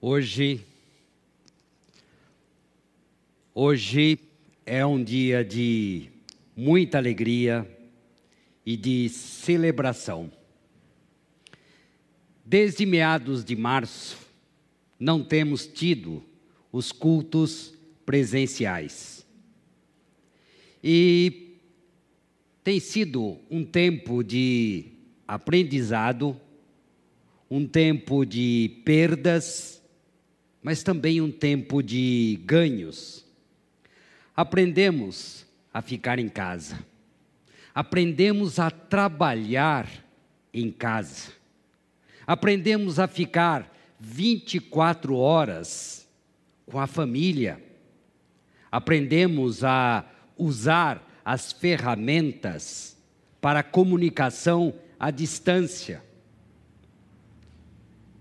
Hoje, hoje é um dia de muita alegria e de celebração. Desde meados de março, não temos tido os cultos presenciais. E tem sido um tempo de aprendizado, um tempo de perdas, mas também um tempo de ganhos. Aprendemos a ficar em casa, aprendemos a trabalhar em casa, aprendemos a ficar 24 horas com a família, aprendemos a usar as ferramentas para comunicação à distância.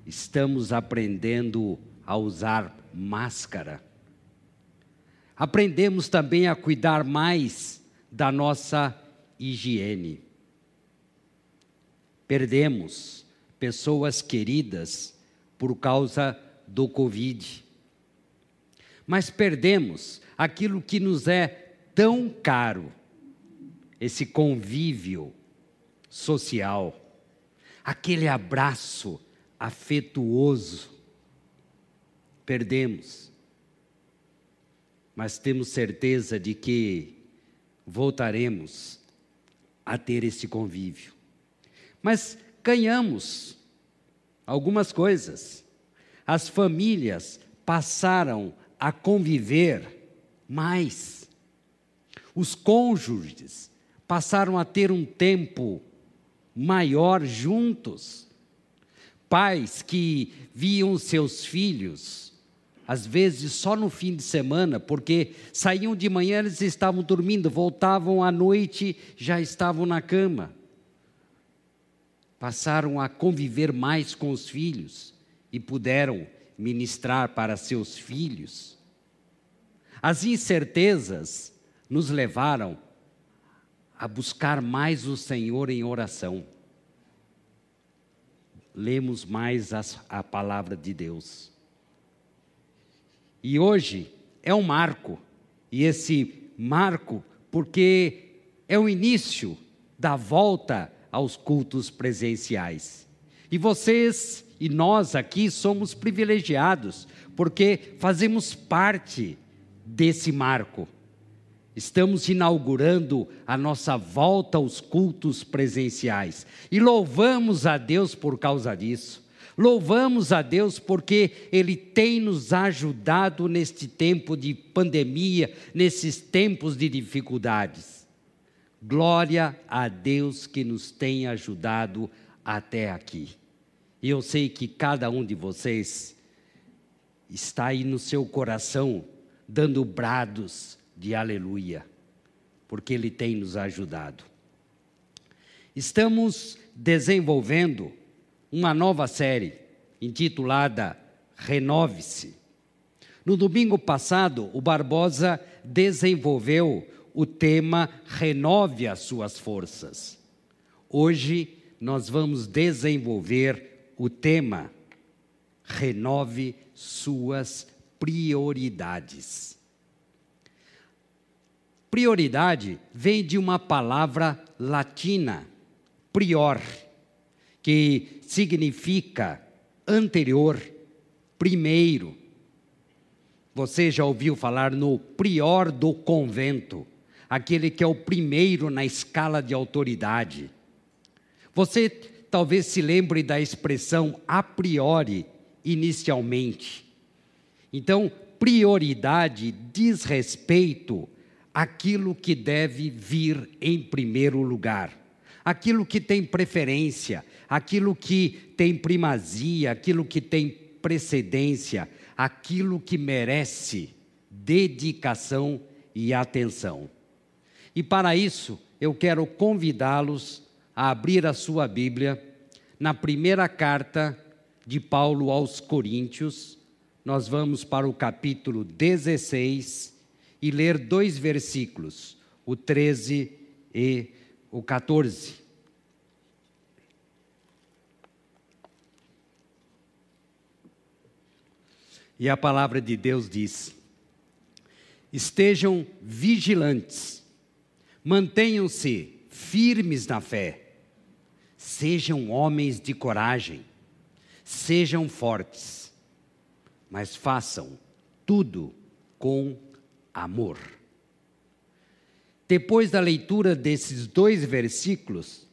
Estamos aprendendo a usar máscara. Aprendemos também a cuidar mais da nossa higiene. Perdemos pessoas queridas por causa do Covid. Mas perdemos aquilo que nos é tão caro, esse convívio social, aquele abraço afetuoso perdemos. Mas temos certeza de que voltaremos a ter esse convívio. Mas ganhamos algumas coisas. As famílias passaram a conviver mais. Os cônjuges passaram a ter um tempo maior juntos. Pais que viam seus filhos às vezes só no fim de semana, porque saíam de manhã, eles estavam dormindo, voltavam à noite, já estavam na cama. Passaram a conviver mais com os filhos e puderam ministrar para seus filhos. As incertezas nos levaram a buscar mais o Senhor em oração. Lemos mais a, a palavra de Deus e hoje é um marco, e esse marco, porque é o início da volta aos cultos presenciais. E vocês e nós aqui somos privilegiados, porque fazemos parte desse marco. Estamos inaugurando a nossa volta aos cultos presenciais e louvamos a Deus por causa disso. Louvamos a Deus porque Ele tem nos ajudado neste tempo de pandemia, nesses tempos de dificuldades. Glória a Deus que nos tem ajudado até aqui. E eu sei que cada um de vocês está aí no seu coração dando brados de aleluia, porque Ele tem nos ajudado. Estamos desenvolvendo uma nova série intitulada Renove-se. No domingo passado, o Barbosa desenvolveu o tema Renove as suas forças. Hoje nós vamos desenvolver o tema Renove suas prioridades. Prioridade vem de uma palavra latina, prior que significa anterior, primeiro. Você já ouviu falar no prior do convento, aquele que é o primeiro na escala de autoridade. Você talvez se lembre da expressão a priori, inicialmente. Então, prioridade diz respeito àquilo que deve vir em primeiro lugar, aquilo que tem preferência, aquilo que tem primazia, aquilo que tem precedência, aquilo que merece dedicação e atenção. E para isso, eu quero convidá-los a abrir a sua Bíblia na primeira carta de Paulo aos Coríntios. Nós vamos para o capítulo 16 e ler dois versículos, o 13 e o 14. E a palavra de Deus diz: estejam vigilantes, mantenham-se firmes na fé, sejam homens de coragem, sejam fortes, mas façam tudo com amor. Depois da leitura desses dois versículos,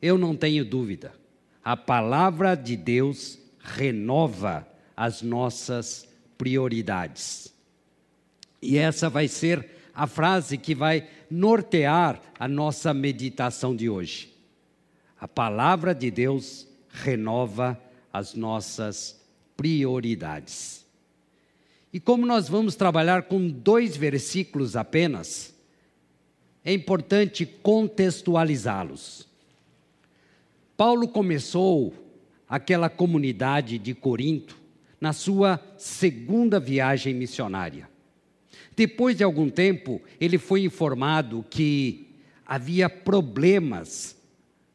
eu não tenho dúvida, a palavra de Deus renova as nossas prioridades. E essa vai ser a frase que vai nortear a nossa meditação de hoje. A palavra de Deus renova as nossas prioridades. E como nós vamos trabalhar com dois versículos apenas, é importante contextualizá-los. Paulo começou aquela comunidade de Corinto na sua segunda viagem missionária. Depois de algum tempo, ele foi informado que havia problemas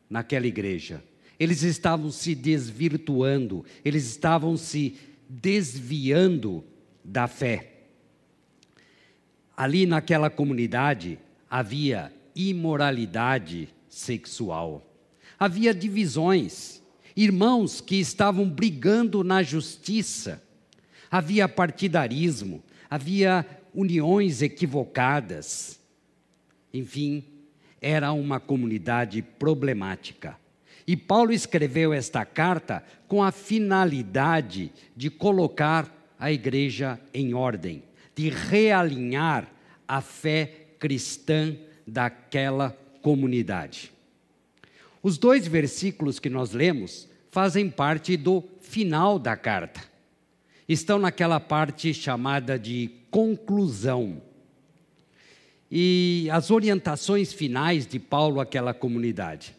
naquela igreja. Eles estavam se desvirtuando, eles estavam se desviando da fé. Ali naquela comunidade, havia imoralidade sexual, havia divisões, irmãos que estavam brigando na justiça, havia partidarismo, havia uniões equivocadas. Enfim, era uma comunidade problemática. E Paulo escreveu esta carta com a finalidade de colocar a igreja em ordem, de realinhar a fé cristã daquela comunidade. Os dois versículos que nós lemos fazem parte do final da carta. Estão naquela parte chamada de conclusão. E as orientações finais de Paulo àquela comunidade.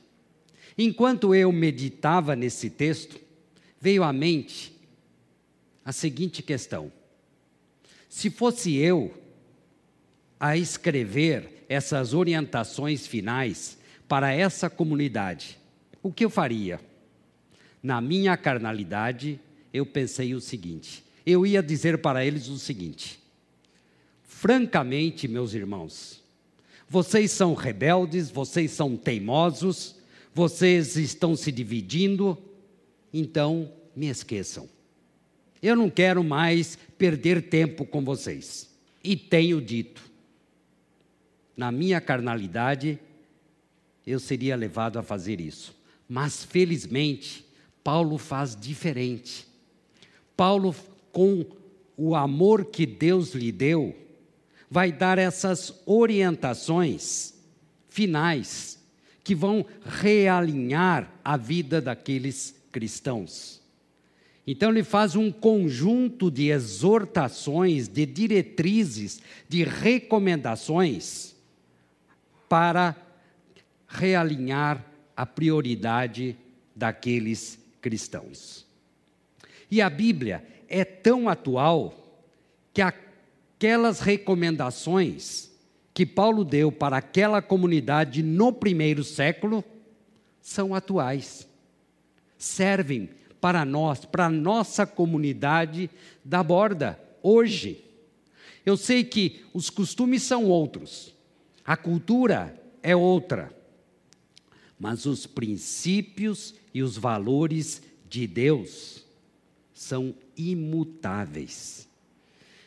Enquanto eu meditava nesse texto, veio à mente a seguinte questão: se fosse eu a escrever essas orientações finais para essa comunidade, o que eu faria? Na minha carnalidade, eu pensei o seguinte: eu ia dizer para eles o seguinte: francamente, meus irmãos, vocês são rebeldes, vocês são teimosos, vocês estão se dividindo, então me esqueçam. Eu não quero mais perder tempo com vocês. E tenho dito na minha carnalidade, eu seria levado a fazer isso. Mas felizmente, Paulo faz diferente. Paulo, com o amor que Deus lhe deu, vai dar essas orientações finais que vão realinhar a vida daqueles cristãos. Então, ele faz um conjunto de exortações, de diretrizes, de recomendações para realinhar a prioridade daqueles cristãos. E a Bíblia é tão atual que aquelas recomendações que Paulo deu para aquela comunidade no primeiro século são atuais. Servem para nós, para a nossa comunidade da borda, hoje. Eu sei que os costumes são outros, a cultura é outra. Mas os princípios e os valores de Deus são imutáveis.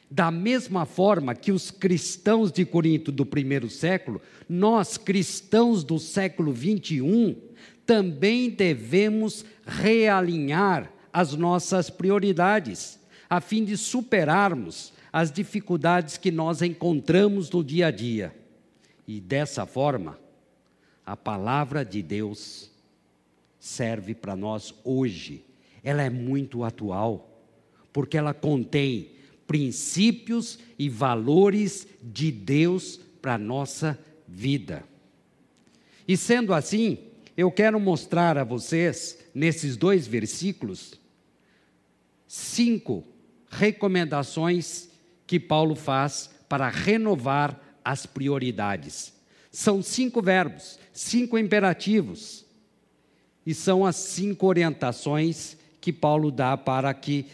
Da mesma forma que os cristãos de Corinto do primeiro século, nós cristãos do século 21 também devemos realinhar as nossas prioridades, a fim de superarmos as dificuldades que nós encontramos no dia a dia. E dessa forma, a palavra de Deus serve para nós hoje. Ela é muito atual, porque ela contém princípios e valores de Deus para a nossa vida. E sendo assim, eu quero mostrar a vocês, nesses dois versículos, cinco recomendações que Paulo faz para renovar as prioridades. São cinco verbos, cinco imperativos. E são as cinco orientações que Paulo dá para que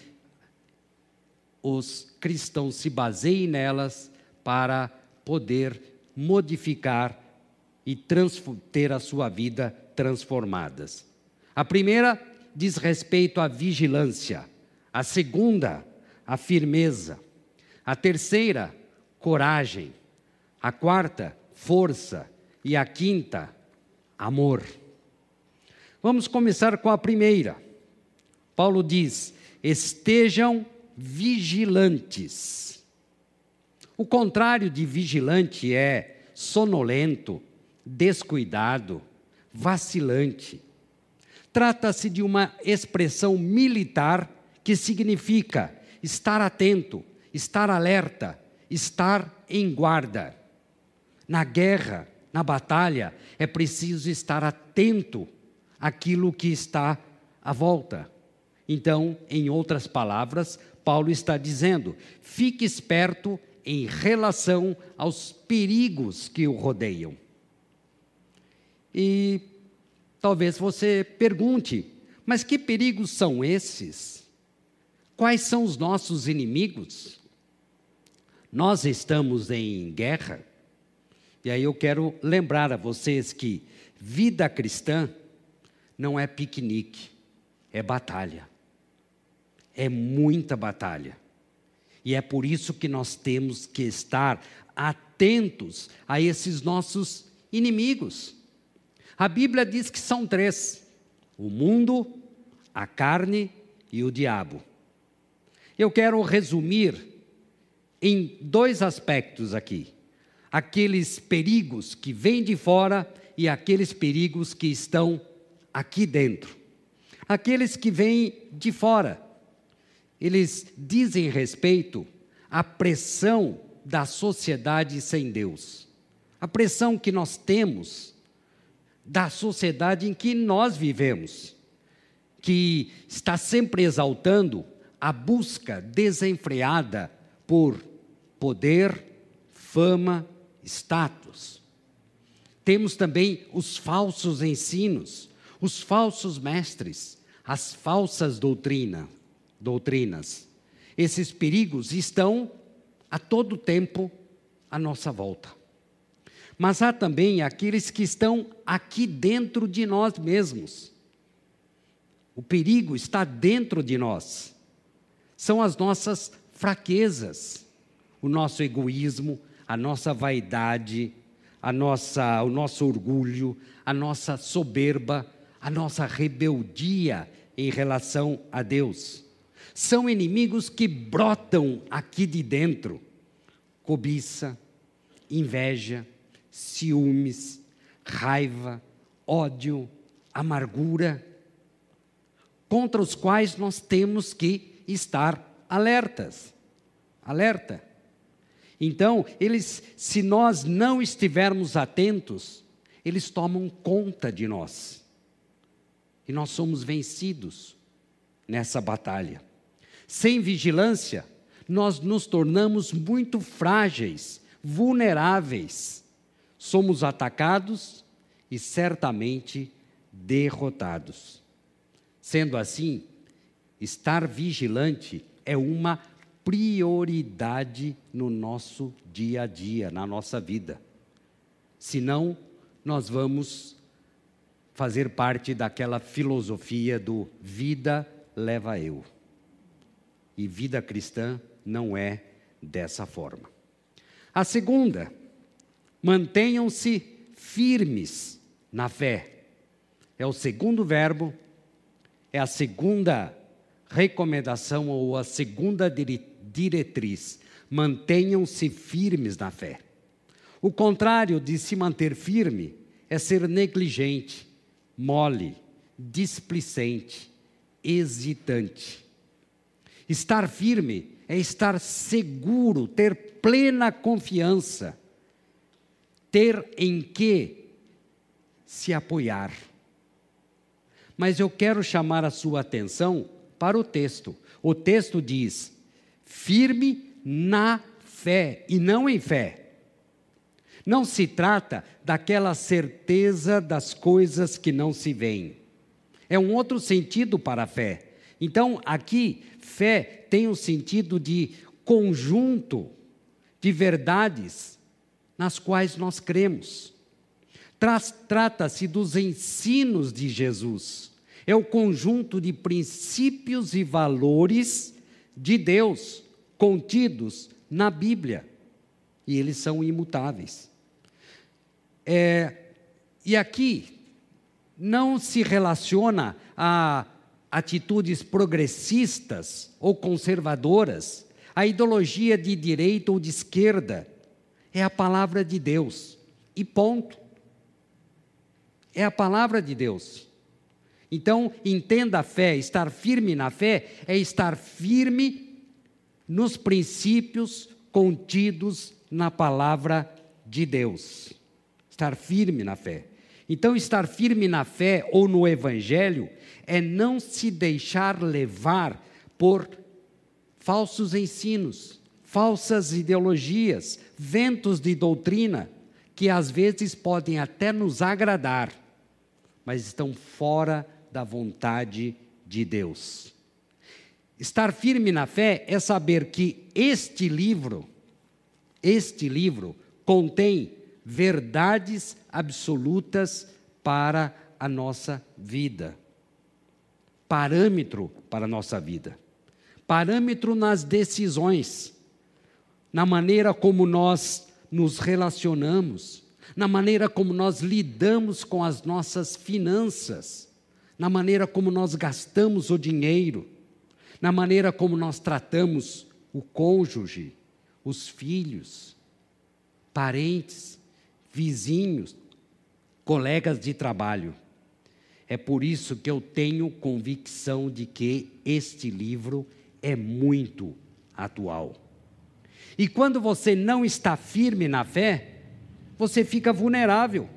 os cristãos se baseiem nelas para poder modificar e ter a sua vida transformadas. A primeira diz respeito à vigilância, a segunda, a firmeza, a terceira, coragem, a quarta, força e a quinta, amor. Vamos começar com a primeira. Paulo diz: estejam vigilantes. O contrário de vigilante é sonolento, descuidado, vacilante. Trata-se de uma expressão militar que significa estar atento, estar alerta, estar em guarda. Na guerra, na batalha, é preciso estar atento àquilo que está à volta. Então, em outras palavras, Paulo está dizendo: fique esperto em relação aos perigos que o rodeiam. E talvez você pergunte: mas que perigos são esses? Quais são os nossos inimigos? Nós estamos em guerra. E aí eu quero lembrar a vocês que vida cristã não é piquenique, é batalha. É muita batalha. E é por isso que nós temos que estar atentos a esses nossos inimigos. A Bíblia diz que são três: o mundo, a carne e o diabo. Eu quero resumir em dois aspectos aqui: aqueles perigos que vêm de fora e aqueles perigos que estão aqui dentro. Aqueles que vêm de fora, eles dizem respeito à pressão da sociedade sem Deus. A pressão que nós temos da sociedade em que nós vivemos, que está sempre exaltando a busca desenfreada por poder, fama, status. Temos também os falsos ensinos, os falsos mestres, as falsas doutrinas doutrinas. Esses perigos estão a todo tempo à nossa volta. Mas há também aqueles que estão aqui dentro de nós mesmos. O perigo está dentro de nós. São as nossas fraquezas, o nosso egoísmo, a nossa vaidade, a nossa, o nosso orgulho, a nossa soberba, a nossa rebeldia em relação a Deus. São inimigos que brotam aqui de dentro: cobiça, inveja, ciúmes, raiva, ódio, amargura, contra os quais nós temos que estar alertas. Alerta. Então, eles, se nós não estivermos atentos, eles tomam conta de nós. E nós somos vencidos nessa batalha. Sem vigilância, nós nos tornamos muito frágeis, vulneráveis. Somos atacados e certamente derrotados. Sendo assim, estar vigilante é uma prioridade no nosso dia a dia, na nossa vida. Senão, nós vamos fazer parte daquela filosofia do vida leva eu. E vida cristã não é dessa forma. A segunda, mantenham-se firmes na fé. É o segundo verbo, é a segunda recomendação ou a segunda diretriz. Mantenham-se firmes na fé. O contrário de se manter firme é ser negligente, mole, displicente, hesitante. Estar firme é estar seguro, ter plena confiança, ter em que se apoiar. Mas eu quero chamar a sua atenção para o texto. O texto diz: firme na fé e não em fé. Não se trata daquela certeza das coisas que não se veem. É um outro sentido para a fé Então, aqui, fé tem o sentido de conjunto de verdades nas quais nós cremos. Trata-se dos ensinos de Jesus. É o conjunto de princípios e valores de Deus contidos na Bíblia. E eles são imutáveis. É, e aqui não se relaciona a atitudes progressistas ou conservadoras, a ideologia de direita ou de esquerda. É a palavra de Deus. E ponto. É a palavra de Deus. Então, entenda a fé, estar firme na fé é estar firme nos princípios contidos na palavra de Deus. Estar firme na fé. Então, estar firme na fé ou no evangelho é não se deixar levar por falsos ensinos, falsas ideologias, ventos de doutrina, que às vezes podem até nos agradar, mas estão fora da vontade de Deus. Estar firme na fé é saber que este livro, este livro, contém verdades absolutas para a nossa vida parâmetro para a nossa vida. Parâmetro nas decisões, na maneira como nós nos relacionamos, na maneira como nós lidamos com as nossas finanças, na maneira como nós gastamos o dinheiro, na maneira como nós tratamos o cônjuge, os filhos, parentes, vizinhos, colegas de trabalho. É por isso que eu tenho convicção de que este livro é muito atual. E quando você não está firme na fé, você fica vulnerável.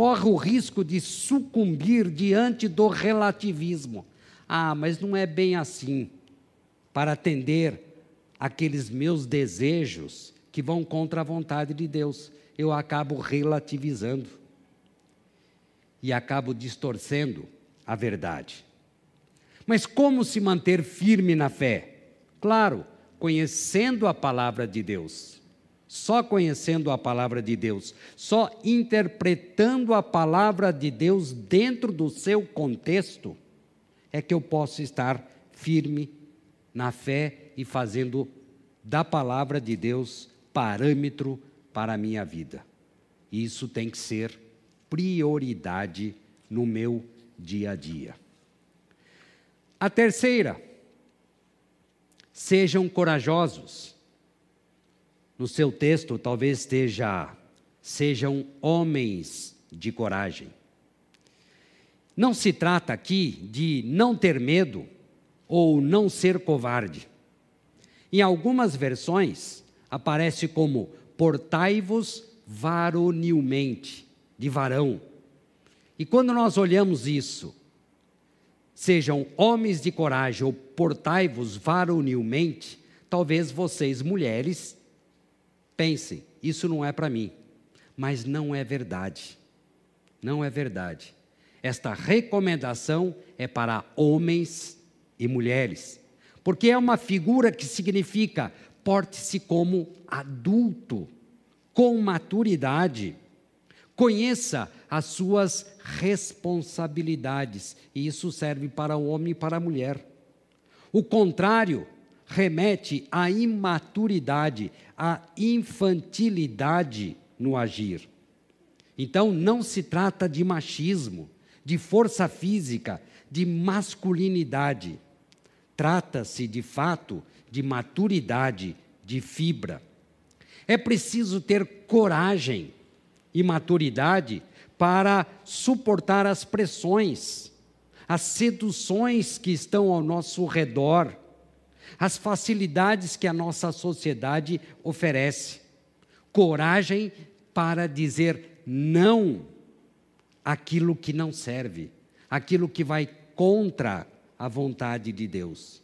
Corre o risco de sucumbir diante do relativismo. Ah, mas não é bem assim. Para atender aqueles meus desejos que vão contra a vontade de Deus, eu acabo relativizando e acabo distorcendo a verdade. Mas como se manter firme na fé? Claro, conhecendo a palavra de Deus. Só conhecendo a palavra de Deus, só interpretando a palavra de Deus dentro do seu contexto, é que eu posso estar firme na fé e fazendo da palavra de Deus parâmetro para a minha vida. Isso tem que ser prioridade no meu dia a dia. A terceira, sejam corajosos. No seu texto, talvez esteja, sejam homens de coragem. Não se trata aqui de não ter medo ou não ser covarde. Em algumas versões, aparece como portai-vos varonilmente de varão. E quando nós olhamos isso, sejam homens de coragem ou portai-vos varonilmente, talvez vocês, mulheres, pensem: isso não é para mim. Mas não é verdade. Não é verdade. Esta recomendação é para homens e mulheres, porque é uma figura que significa porte-se como adulto, com maturidade. Conheça as suas responsabilidades, e isso serve para o homem e para a mulher. O contrário remete à imaturidade, à infantilidade no agir. Então, não se trata de machismo, de força física, de masculinidade. Trata-se, de fato, de maturidade, de fibra. É preciso ter coragem e maturidade para suportar as pressões, as seduções que estão ao nosso redor, as facilidades que a nossa sociedade oferece. Coragem para dizer não àquilo que não serve, aquilo que vai contra a vontade de Deus.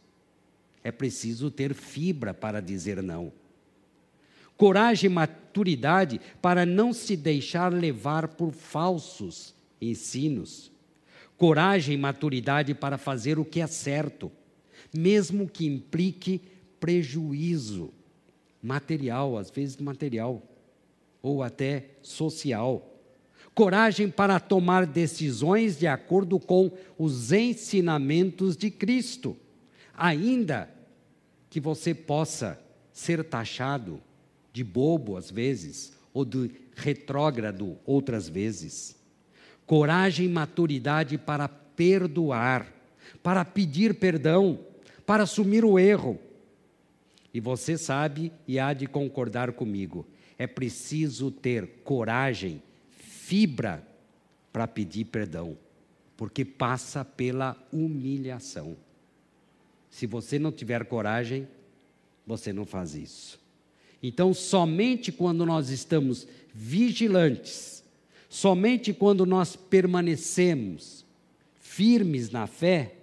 É preciso ter fibra para dizer não coragem e maturidade para não se deixar levar por falsos ensinos, coragem e maturidade para fazer o que é certo, mesmo que implique prejuízo material, às vezes material, ou até social. Coragem para tomar decisões de acordo com os ensinamentos de Cristo, ainda que você possa ser taxado de bobo às vezes, ou de retrógrado outras vezes. Coragem e maturidade para perdoar, para pedir perdão, para assumir o erro. E você sabe e há de concordar comigo, é preciso ter coragem, fibra para pedir perdão, porque passa pela humilhação. Se você não tiver coragem, você não faz isso. Então, somente quando nós estamos vigilantes, somente quando nós permanecemos firmes na fé,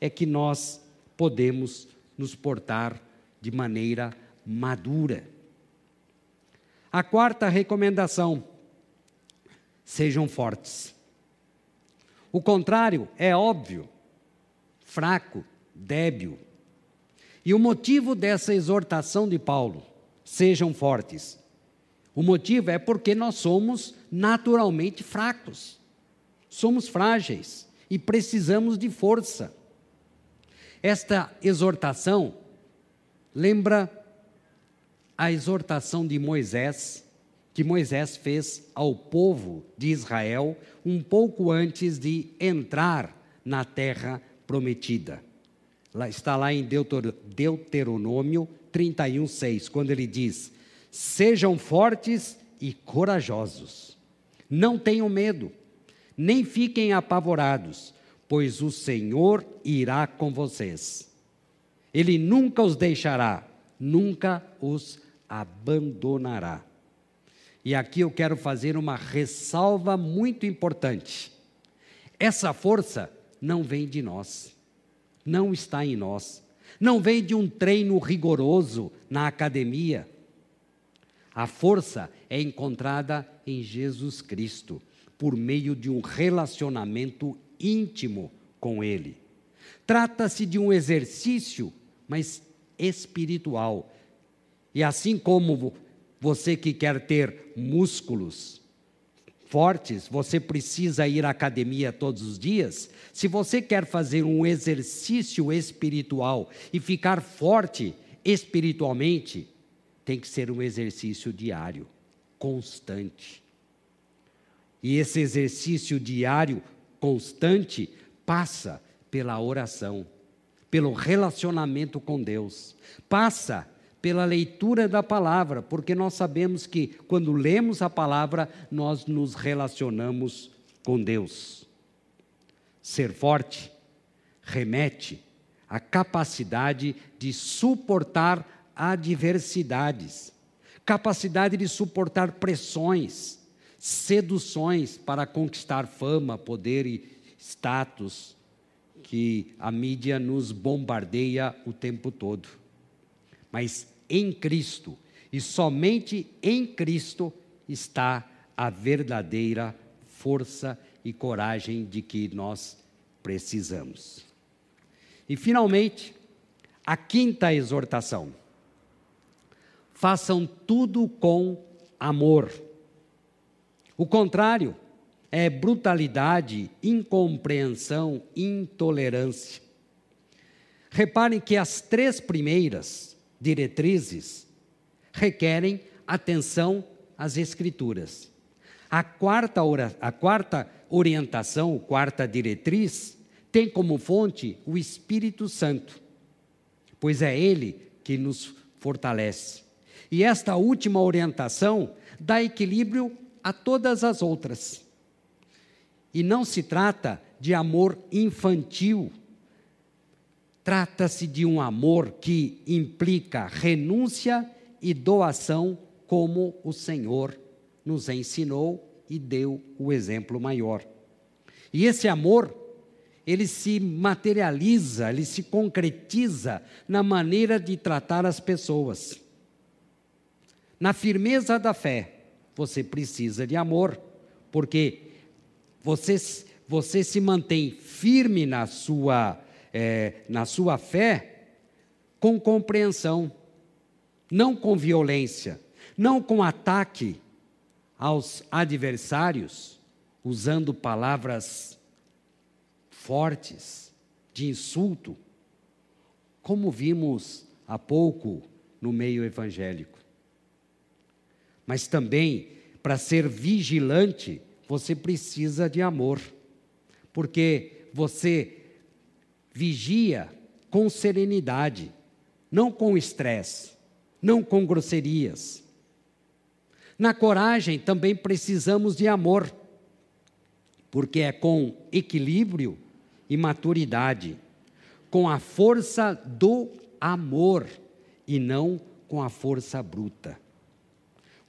é que nós podemos nos portar de maneira madura. A quarta recomendação: sejam fortes. O contrário é óbvio, fraco, débil. E o motivo dessa exortação de Paulo sejam fortes. O motivo é porque nós somos naturalmente fracos, somos frágeis e precisamos de força. Esta exortação lembra a exortação de Moisés, que Moisés fez ao povo de Israel um pouco antes de entrar na terra prometida. Está lá em Deuteronômio 31, 6, quando ele diz: Sejam fortes e corajosos, não tenham medo, nem fiquem apavorados, pois o Senhor irá com vocês. Ele nunca os deixará, nunca os abandonará. E aqui eu quero fazer uma ressalva muito importante. Essa força não vem de nós, não está em nós não vem de um treino rigoroso na academia. A força é encontrada em Jesus Cristo, por meio de um relacionamento íntimo com Ele. Trata-se de um exercício, mas espiritual. E assim como você que quer ter músculos, fortes, você precisa ir à academia todos os dias. Se você quer fazer um exercício espiritual e ficar forte espiritualmente, tem que ser um exercício diário, constante. E esse exercício diário, constante, passa pela oração, pelo relacionamento com Deus, passa pela leitura da palavra, porque nós sabemos que quando lemos a palavra, nós nos relacionamos com Deus. Ser forte remete à capacidade de suportar adversidades, capacidade de suportar pressões, seduções para conquistar fama, poder e status que a mídia nos bombardeia o tempo todo. Mas em Cristo, e somente em Cristo está a verdadeira força e coragem de que nós precisamos. E finalmente, a quinta exortação: façam tudo com amor. O contrário é brutalidade, incompreensão, intolerância. Reparem que as três primeiras diretrizes requerem atenção às Escrituras. A quarta, a quarta orientação, a quarta diretriz, tem como fonte o Espírito Santo, pois é Ele que nos fortalece. E esta última orientação dá equilíbrio a todas as outras. E não se trata de amor infantil, Trata-se de um amor que implica renúncia e doação, como o Senhor nos ensinou e deu o exemplo maior. E esse amor, ele se materializa, ele se concretiza na maneira de tratar as pessoas. Na firmeza da fé, você precisa de amor, porque você você se mantém firme na sua, é, na sua fé com compreensão, não com violência, não com ataque aos adversários, usando palavras fortes, de insulto, como vimos há pouco no meio evangélico. Mas também, para ser vigilante, você precisa de amor, porque você vigia com serenidade, não com estresse, não com grosserias. Na coragem também precisamos de amor, porque é com equilíbrio e maturidade, com a força do amor e não com a força bruta.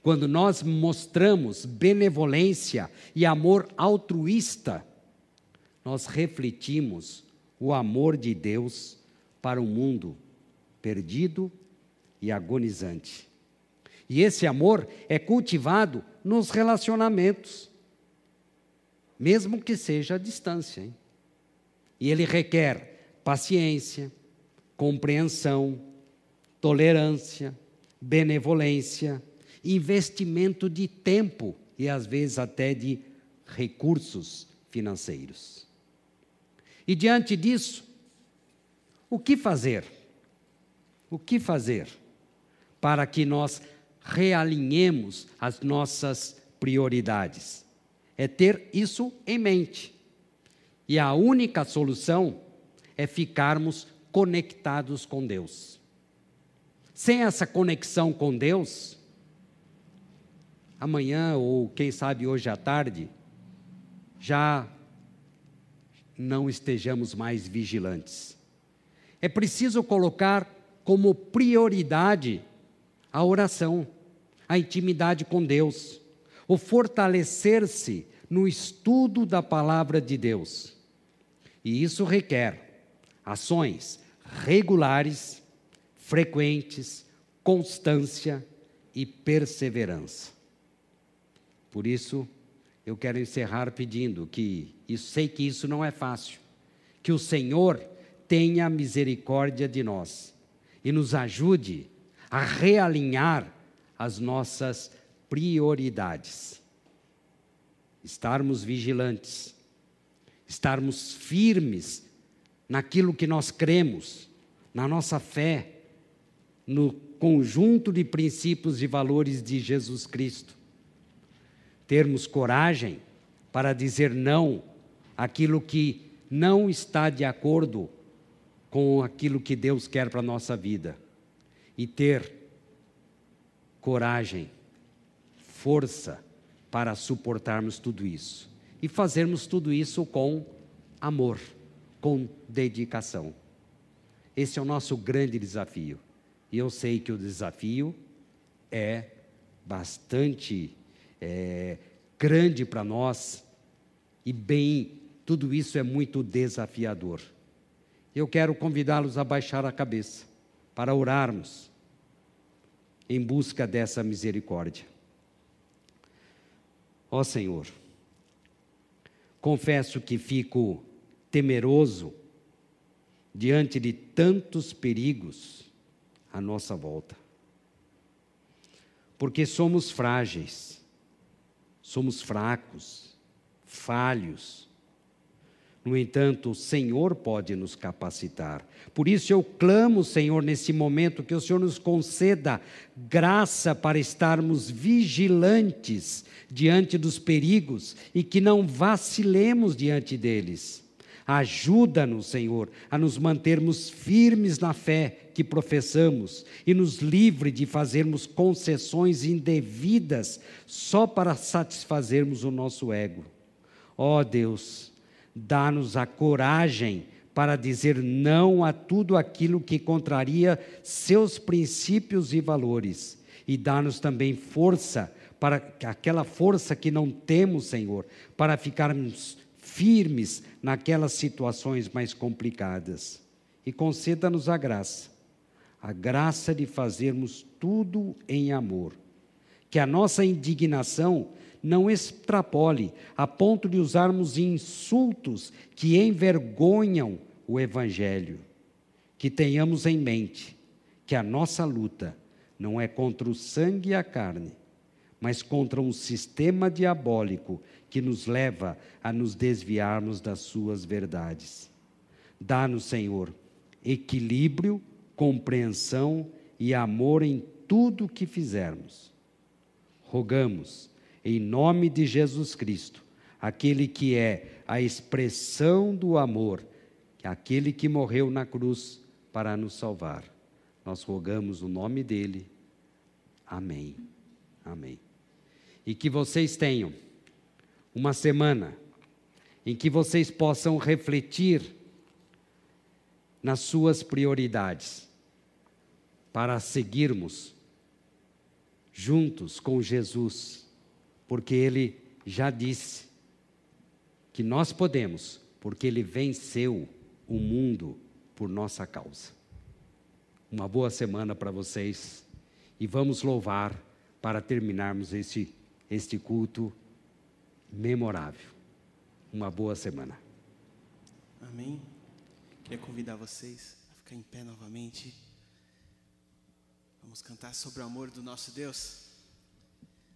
Quando nós mostramos benevolência e amor altruísta, nós refletimos o amor de Deus para o mundo perdido e agonizante. E esse amor é cultivado nos relacionamentos, mesmo que seja à distância. Hein? E ele requer paciência, compreensão, tolerância, benevolência, investimento de tempo e às vezes até de recursos financeiros. E diante disso, o que fazer? O que fazer para que nós realinhemos as nossas prioridades? É ter isso em mente. E a única solução é ficarmos conectados com Deus. Sem essa conexão com Deus, amanhã ou quem sabe hoje à tarde, já não estejamos mais vigilantes. É preciso colocar como prioridade a oração, a intimidade com Deus, o fortalecer-se no estudo da palavra de Deus. E isso requer ações regulares, frequentes, constância e perseverança. Por isso, eu quero encerrar pedindo que, e sei que isso não é fácil, que o Senhor tenha misericórdia de nós e nos ajude a realinhar as nossas prioridades. Estarmos vigilantes, estarmos firmes naquilo que nós cremos, na nossa fé, no conjunto de princípios e valores de Jesus Cristo termos coragem para dizer não àquilo que não está de acordo com aquilo que Deus quer para a nossa vida. E ter coragem, força para suportarmos tudo isso. E fazermos tudo isso com amor, com dedicação. Esse é o nosso grande desafio. E eu sei que o desafio é bastante é, grande para nós e bem, tudo isso é muito desafiador. Eu quero convidá-los a baixar a cabeça para orarmos em busca dessa misericórdia. Ó Senhor, confesso que fico temeroso diante de tantos perigos à nossa volta, porque somos frágeis somos fracos, falhos. No entanto, o Senhor pode nos capacitar. Por isso eu clamo, Senhor, nesse momento, que o Senhor nos conceda graça para estarmos vigilantes diante dos perigos e que não vacilemos diante deles. Ajuda-nos, Senhor, a nos mantermos firmes na fé que professamos e nos livre de fazermos concessões indevidas só para satisfazermos o nosso ego. Ó oh, Deus, dá-nos a coragem para dizer não a tudo aquilo que contraria seus princípios e valores e dá-nos também força para aquela força que não temos, Senhor, para ficarmos firmes naquelas situações mais complicadas. E conceda-nos a graça, a graça de fazermos tudo em amor, que a nossa indignação não extrapole a ponto de usarmos insultos que envergonham o Evangelho. Que tenhamos em mente que a nossa luta não é contra o sangue e a carne, mas contra um sistema diabólico que nos leva a nos desviarmos das suas verdades. Dá-nos, Senhor, equilíbrio, compreensão e amor em tudo o que fizermos. Rogamos, em nome de Jesus Cristo, aquele que é a expressão do amor, aquele que morreu na cruz para nos salvar. Nós rogamos o nome dele. Amém. Amém. E que vocês tenham uma semana em que vocês possam refletir nas suas prioridades para seguirmos juntos com Jesus, porque Ele já disse que nós podemos, porque Ele venceu o mundo por nossa causa. Uma boa semana para vocês e vamos louvar para terminarmos este, este culto memorável. Uma boa semana. Amém. Queria convidar vocês a ficar em pé novamente. Vamos cantar sobre o amor do nosso Deus.